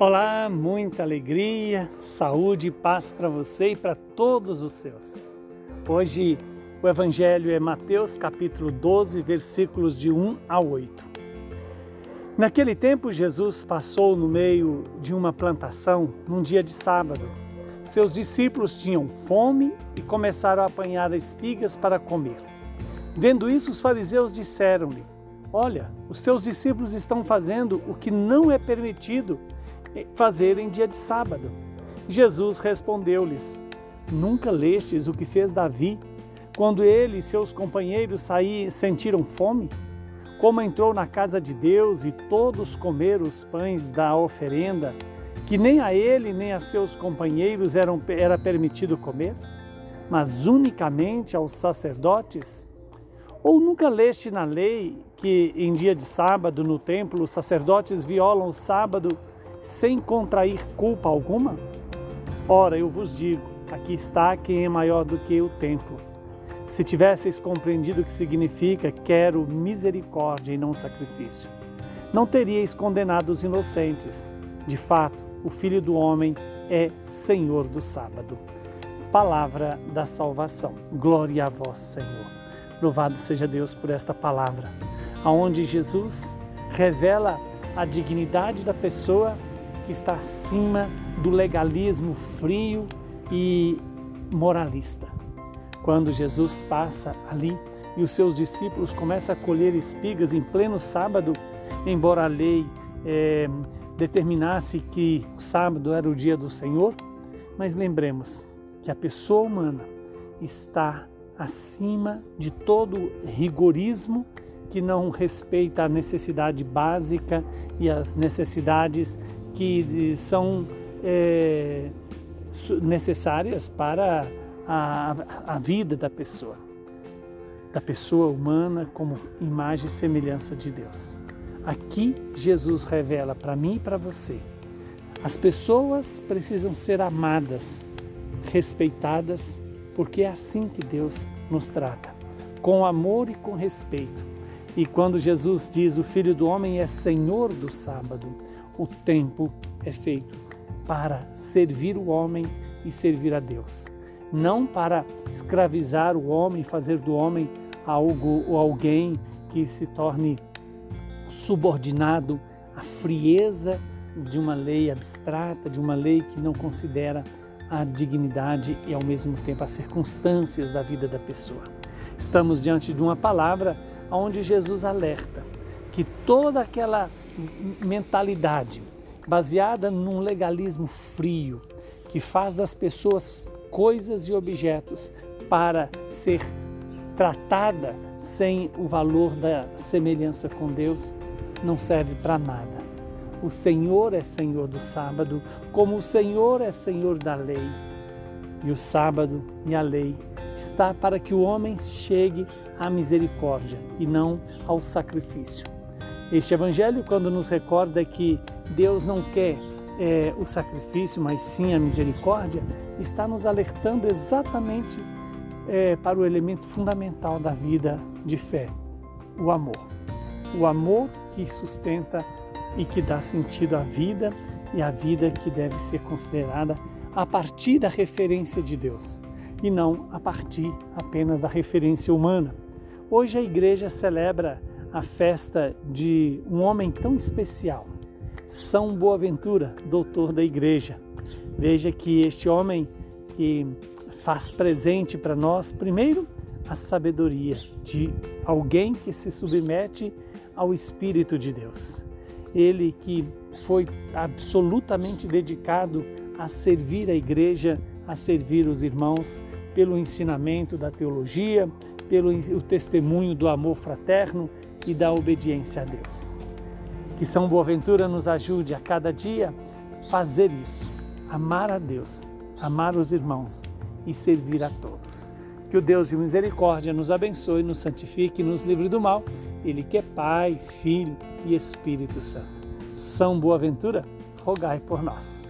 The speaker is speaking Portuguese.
Olá, muita alegria, saúde e paz para você e para todos os seus. Hoje o Evangelho é Mateus capítulo 12, versículos de 1 a 8. Naquele tempo, Jesus passou no meio de uma plantação num dia de sábado. Seus discípulos tinham fome e começaram a apanhar espigas para comer. Vendo isso, os fariseus disseram-lhe: Olha, os teus discípulos estão fazendo o que não é permitido fazer em dia de sábado. Jesus respondeu-lhes: Nunca lestes o que fez Davi, quando ele e seus companheiros saí, sentiram fome? Como entrou na casa de Deus e todos comeram os pães da oferenda, que nem a ele nem a seus companheiros eram, era permitido comer, mas unicamente aos sacerdotes? Ou nunca leste na lei que em dia de sábado no templo os sacerdotes violam o sábado sem contrair culpa alguma? Ora, eu vos digo: aqui está quem é maior do que o templo. Se tivesseis compreendido o que significa quero misericórdia e não sacrifício, não teríeis condenado os inocentes. De fato, o Filho do Homem é Senhor do sábado. Palavra da salvação. Glória a vós, Senhor. Louvado seja Deus por esta palavra, aonde Jesus revela a dignidade da pessoa que está acima do legalismo frio e moralista. Quando Jesus passa ali e os seus discípulos começam a colher espigas em pleno sábado, embora a lei é, determinasse que o sábado era o dia do Senhor, mas lembremos que a pessoa humana está acima de todo rigorismo que não respeita a necessidade básica e as necessidades que são é, necessárias para a, a vida da pessoa, da pessoa humana como imagem e semelhança de Deus. Aqui Jesus revela para mim e para você: as pessoas precisam ser amadas, respeitadas, porque é assim que Deus nos trata, com amor e com respeito. E quando Jesus diz o Filho do Homem é Senhor do sábado, o tempo é feito para servir o homem e servir a Deus, não para escravizar o homem, fazer do homem algo ou alguém que se torne subordinado à frieza de uma lei abstrata, de uma lei que não considera a dignidade e ao mesmo tempo as circunstâncias da vida da pessoa. Estamos diante de uma palavra onde Jesus alerta que toda aquela mentalidade baseada num legalismo frio que faz das pessoas coisas e objetos para ser tratada sem o valor da semelhança com Deus não serve para nada. O Senhor é Senhor do sábado, como o Senhor é Senhor da lei. E o sábado e a lei está para que o homem chegue à misericórdia e não ao sacrifício. Este evangelho, quando nos recorda que Deus não quer é, o sacrifício, mas sim a misericórdia, está nos alertando exatamente é, para o elemento fundamental da vida de fé, o amor. O amor que sustenta e que dá sentido à vida e a vida que deve ser considerada a partir da referência de Deus e não a partir apenas da referência humana. Hoje a igreja celebra a festa de um homem tão especial, São Boaventura, doutor da igreja. Veja que este homem que faz presente para nós, primeiro, a sabedoria de alguém que se submete ao Espírito de Deus. Ele que foi absolutamente dedicado a servir a igreja, a servir os irmãos, pelo ensinamento da teologia, pelo o testemunho do amor fraterno e da obediência a Deus. Que São Boaventura nos ajude a cada dia fazer isso, amar a Deus, amar os irmãos e servir a todos. Que o Deus de misericórdia nos abençoe, nos santifique e nos livre do mal. Ele que é Pai, Filho e Espírito Santo. São Boaventura, rogai por nós.